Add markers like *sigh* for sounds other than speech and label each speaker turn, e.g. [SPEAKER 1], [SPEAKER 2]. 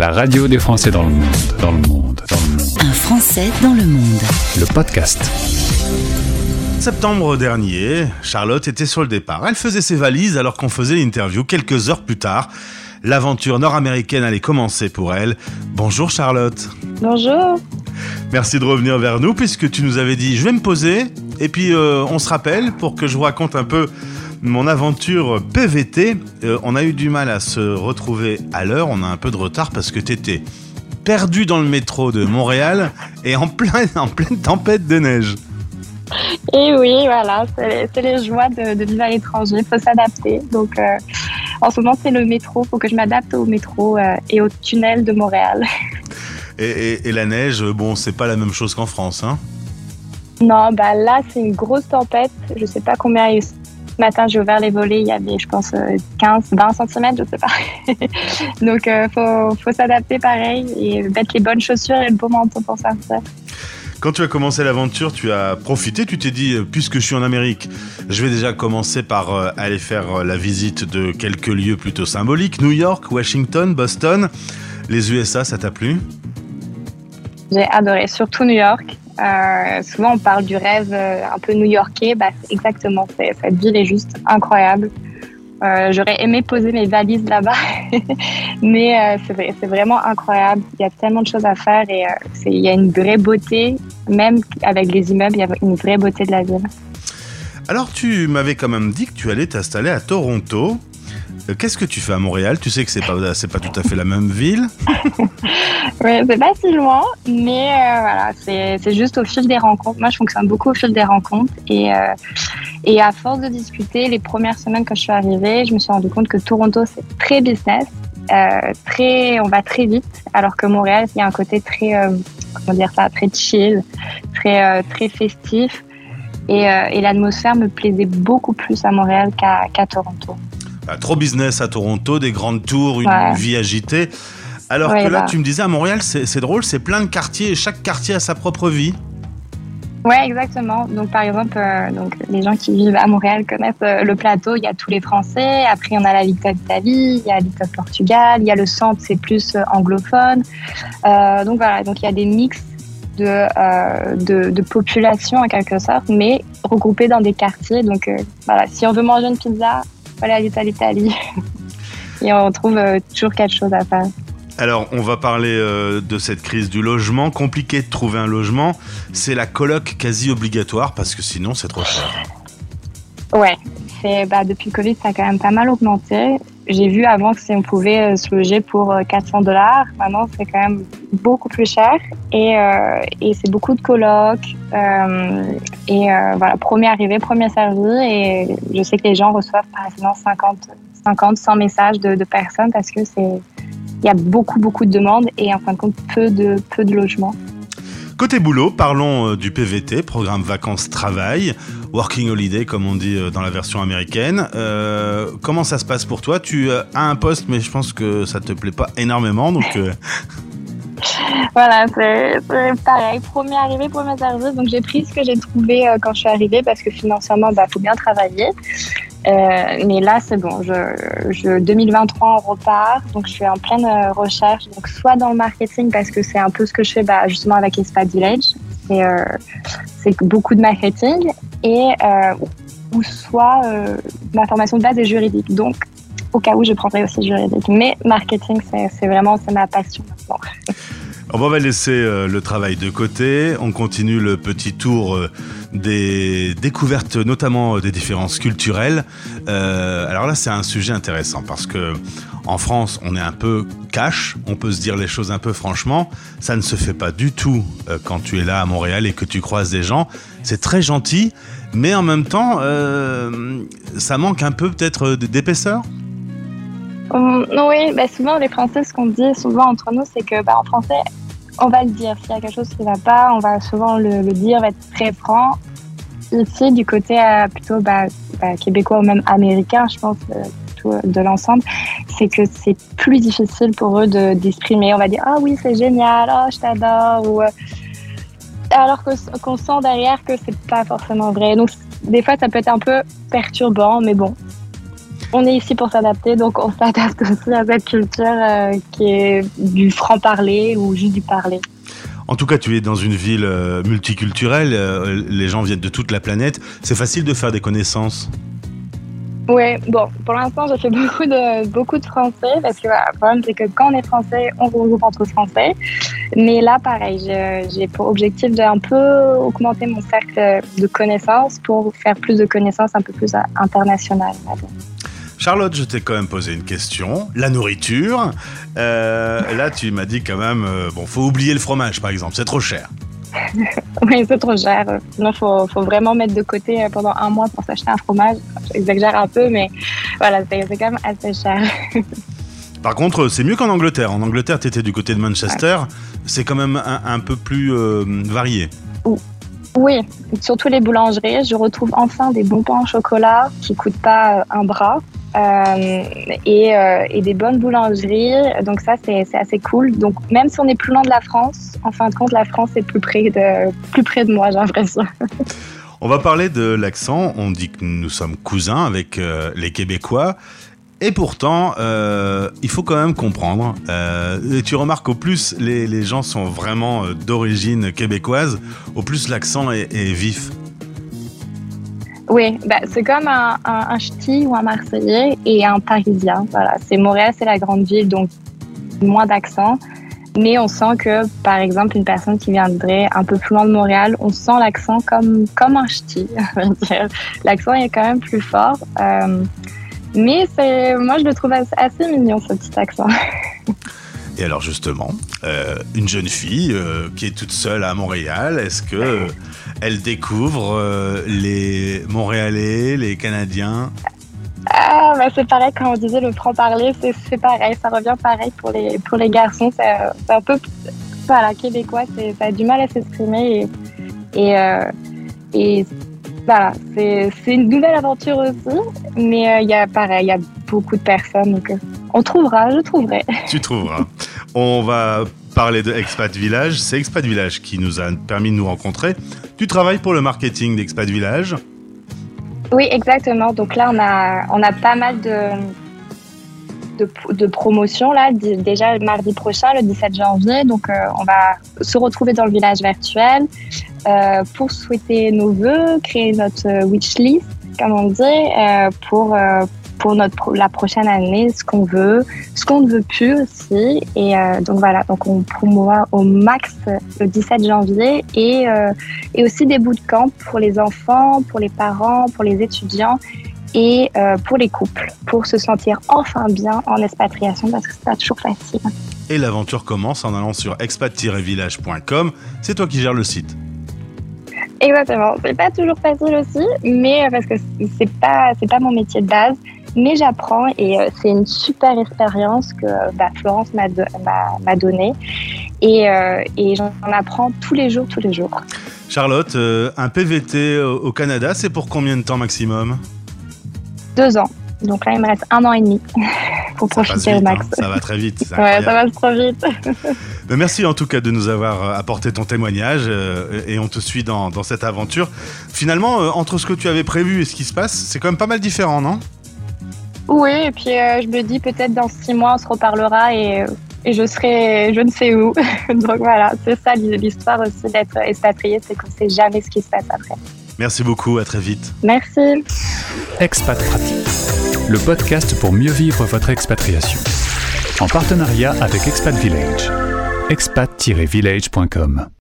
[SPEAKER 1] La radio des Français dans le monde, dans le monde, dans le monde.
[SPEAKER 2] Un Français dans le monde.
[SPEAKER 1] Le podcast.
[SPEAKER 3] Septembre dernier, Charlotte était sur le départ. Elle faisait ses valises alors qu'on faisait l'interview. Quelques heures plus tard, l'aventure nord-américaine allait commencer pour elle. Bonjour Charlotte.
[SPEAKER 4] Bonjour.
[SPEAKER 3] Merci de revenir vers nous puisque tu nous avais dit je vais me poser et puis euh, on se rappelle pour que je vous raconte un peu mon aventure PVT. Euh, on a eu du mal à se retrouver à l'heure, on a un peu de retard parce que tu étais perdu dans le métro de Montréal et en, plein, *laughs* en pleine tempête de neige.
[SPEAKER 4] Et oui, voilà, c'est les, joies de, vivre à l'étranger, il faut s'adapter. Donc euh, en ce moment c'est le métro, il faut que je m'adapte au métro euh, et au tunnel de Montréal.
[SPEAKER 3] Et, la neige, bon, c'est pas la même chose qu'en France, hein
[SPEAKER 4] Non, bah là c'est une grosse tempête, je sais pas combien il ce matin, j'ai ouvert les volets, il y avait, je pense, 15, 20 cm, je sais pas. *laughs* Donc, il euh, faut, s'adapter pareil et mettre les bonnes chaussures et le bon manteau pour ça.
[SPEAKER 3] Quand tu as commencé l'aventure, tu as profité, tu t'es dit, euh, puisque je suis en Amérique, je vais déjà commencer par euh, aller faire la visite de quelques lieux plutôt symboliques, New York, Washington, Boston. Les USA, ça t'a plu?
[SPEAKER 4] J'ai adoré, surtout New York. Euh, souvent, on parle du rêve euh, un peu new-yorkais. Bah, exactement, cette ville est juste incroyable. Euh, j'aurais aimé poser mes valises là-bas, *laughs* mais c'est vraiment incroyable. Il y a tellement de choses à faire et il y a une vraie beauté, même avec les immeubles, il y a une vraie beauté de la ville.
[SPEAKER 3] Alors, tu m'avais quand même dit que tu allais t'installer à Toronto. Euh, qu'est-ce que tu fais à Montréal? Tu sais que c'est pas c'est pas tout à fait la même ville. *laughs*
[SPEAKER 4] oui, c'est pas si loin, mais euh, voilà, c'est juste au fil des rencontres. Moi, je fonctionne beaucoup au fil des rencontres et euh, et à force de discuter, les premières semaines quand je suis arrivée, je me suis rendu compte que Toronto c'est très business, très on va très vite, alors que Montréal il y a un côté très comment dire ça, très chill, très très festif. Et, et l'atmosphère me plaisait beaucoup plus à Montréal qu'à Toronto.
[SPEAKER 3] Trop business à Toronto, des grandes tours, une vie agitée. Alors que là, bah. tu me disais à Montréal, c'est drôle, c'est plein de quartiers et chaque quartier a sa propre vie.
[SPEAKER 4] Ouais, exactement. Donc, par exemple, euh, donc, les gens qui vivent à Montréal connaissent euh, le plateau. Il y a tous les Français. Après, on a la Little Italie, il y a Little Portugal, il y a le centre, c'est plus euh, anglophone. donc voilà. Donc il y a des mix de, de, de, population en quelque sorte, mais regroupés dans des quartiers. Donc voilà, si on veut manger une pizza, voilà, l'Italie. *laughs* Et on trouve euh, toujours quelque chose à faire.
[SPEAKER 3] Alors, on va parler euh, de cette crise du logement. Compliqué de trouver un logement. C'est la coloc quasi obligatoire parce que sinon, c'est trop cher.
[SPEAKER 4] Ouais, c'est, bah, depuis le Covid, ça a quand même pas mal augmenté. J'ai vu avant que si on pouvait euh, se loger pour 400 dollars, maintenant c'est quand même beaucoup plus cher et, et c'est beaucoup de colocs. Et euh, voilà, premier arrivé, premier servi. Et je sais que les gens reçoivent par exemple 50, 50 100 messages de, personnes parce que c'est il y a beaucoup, beaucoup de demandes et en fin de compte, peu de, peu de logements.
[SPEAKER 3] Côté boulot, parlons euh, du PVT, programme vacances-travail, working holiday comme on dit euh, dans la version américaine. comment ça se passe pour toi? Tu as un poste, mais je pense que ça te plaît pas énormément, donc *laughs*
[SPEAKER 4] voilà, c'est pareil. Premier arrivé, premier service. Donc, j'ai pris ce que j'ai trouvé euh, quand je suis arrivée parce que financièrement, il bah, faut bien travailler. Euh, mais là, c'est bon. Je, 2023, on repart. Donc, je suis en pleine euh, recherche. Donc, soit dans le marketing parce que c'est un peu ce que je fais bah, justement avec Espa Village. C'est beaucoup de marketing. Et, ou soit ma formation de base est juridique. Donc, au cas où je prendrais aussi juridique. Mais marketing, c'est vraiment ma passion maintenant.
[SPEAKER 3] On va laisser euh, le travail de côté. On continue le petit tour euh, des découvertes, notamment euh, des différences culturelles. alors là, c'est un sujet intéressant parce que en France, on est un peu cash. On peut se dire les choses un peu franchement. Ça ne se fait pas du tout quand tu es là à Montréal et que tu croises des gens. C'est très gentil, mais en même temps, ça manque un peu peut-être d'épaisseur?
[SPEAKER 4] Hum, oui, bah souvent les Français, ce qu'on dit souvent entre nous, c'est que bah, en français, on va le dire. S'il y a quelque chose qui ne va pas, on va souvent le, dire, va être très franc. Ici, du côté euh, plutôt bah, québécois ou même américain, je pense, euh, euh, de l'ensemble, c'est que c'est plus difficile pour eux d'exprimer. on va dire Ah oui, c'est génial, oh, je t'adore. Ou, alors qu'on sent derrière que c'est pas forcément vrai. Donc, des fois, ça peut être un peu perturbant, mais bon, on est ici pour s'adapter, donc on s'adapte aussi à cette culture euh, qui est du franc-parler ou juste du parler.
[SPEAKER 3] En tout cas, tu es dans une ville euh, multiculturelle, euh, les gens viennent de toute la planète. C'est facile de faire des connaissances?
[SPEAKER 4] Oui, bon, pour l'instant, j'ai fait *laughs* beaucoup de, beaucoup de français parce que voilà, le problème, c'est que quand on est français, on regroupe entre français. Mais là, pareil, j'ai pour objectif d'un peu augmenter mon cercle de connaissances pour faire plus de connaissances un peu plus internationales.
[SPEAKER 3] Charlotte, je t'ai quand même posé une question. La nourriture. Euh, là, tu m'as dit quand même, euh, bon, faut oublier le fromage, par exemple. C'est trop cher. *laughs*
[SPEAKER 4] oui, c'est trop cher. Il faut, faut, vraiment mettre de côté euh, pendant un mois pour s'acheter un fromage. J'exagère un peu, mais voilà, c'est quand même assez cher.
[SPEAKER 3] Par contre, c'est mieux qu'en Angleterre. En Angleterre, tu étais du côté de Manchester. C'est quand même un, peu plus varié.
[SPEAKER 4] Oui, surtout les boulangeries. Je retrouve enfin des bons pains au chocolat qui coûtent pas un bras. Euh, et, euh, et, des bonnes boulangeries. Donc ça, c'est assez cool. Donc même si on est plus loin de la France, en fin de compte, la France est plus près de, plus près de moi, j'ai l'impression. *laughs*
[SPEAKER 3] On va parler de l'accent. On dit que nous sommes cousins avec euh, les Québécois. Et pourtant, euh, il faut quand même comprendre. Euh, et tu remarques au plus les, gens sont vraiment d'origine québécoise, au plus l'accent est, vif.
[SPEAKER 4] Oui, bah, c'est comme un, un, ch'ti ou un Marseillais et un Parisien. Voilà, c'est Montréal, c'est la grande ville, donc moins d'accent. Mais on sent que, par exemple, une personne qui viendrait un peu plus loin de Montréal, on sent l'accent comme, comme un ch'ti. *laughs* l'accent est quand même plus fort. Euh, mais moi, je le trouve assez, mignon, ce petit accent. *laughs*
[SPEAKER 3] Et alors justement, euh, une jeune fille euh, qui est toute seule à Montréal, est-ce que elle découvre les Montréalais, les Canadiens?
[SPEAKER 4] Ah, bah c'est pareil quand on disait le franc-parler, c'est pareil, ça revient pareil pour les, pour les garçons. C'est un peu, voilà, québécois, ça a du mal à s'exprimer et, et, euh, voilà, c'est une nouvelle aventure aussi, mais il y a pareil, il y a beaucoup de personnes, donc on trouvera, je trouverai. *laughs*
[SPEAKER 3] Tu trouveras. On va parler de Expat Village. C'est Expat Village qui nous a permis de nous rencontrer. Tu travailles pour le marketing d'Expat Village
[SPEAKER 4] Oui, exactement. Donc là, on a, on a pas mal de, de, promotions. Là. Déjà, mardi prochain, le 17 janvier, donc euh, on va se retrouver dans le village virtuel euh, pour souhaiter nos voeux, créer notre wish list, comme on dit, euh, pour, pour notre, la prochaine année ce qu'on veut, ce qu'on ne veut plus aussi. Et euh, donc voilà, donc on promouvoit au max le 17 janvier et, euh, et aussi des bootcamps pour les enfants, pour les parents, pour les étudiants et euh, pour les couples, pour se sentir enfin bien en expatriation parce que c'est pas toujours facile.
[SPEAKER 3] Et l'aventure commence en allant sur expat-village.com. C'est toi qui gères le site.
[SPEAKER 4] Exactement. C'est pas toujours facile aussi, mais parce que c'est pas c'est pas mon métier de base mais j'apprends et euh, c'est une super expérience que bah, Florence m'a donnée et, euh, et j'en apprends tous les jours, tous les jours.
[SPEAKER 3] Charlotte, euh, un PVT au Canada, c'est pour combien de temps maximum?
[SPEAKER 4] Deux ans. Donc là, il me reste un an et demi *laughs* pour profiter au max.
[SPEAKER 3] Hein. Ça va très vite.
[SPEAKER 4] ouais, ça va trop vite. *laughs*
[SPEAKER 3] merci en tout cas de nous avoir apporté ton témoignage et on te suit dans, dans cette aventure. Finalement, entre ce que tu avais prévu et ce qui se passe, c'est quand même pas mal différent, non?
[SPEAKER 4] Oui, et puis euh, je me dis peut-être dans six mois on se reparlera et, euh, et je serai je ne sais où. *laughs* Donc voilà, c'est ça l'histoire aussi d'être expatrié, c'est qu'on ne sait jamais ce qui se passe après.
[SPEAKER 3] Merci beaucoup, à très vite.
[SPEAKER 4] Merci.
[SPEAKER 1] Expat Pratique, le podcast pour mieux vivre votre expatriation. En partenariat avec Expat Village. expat-village.com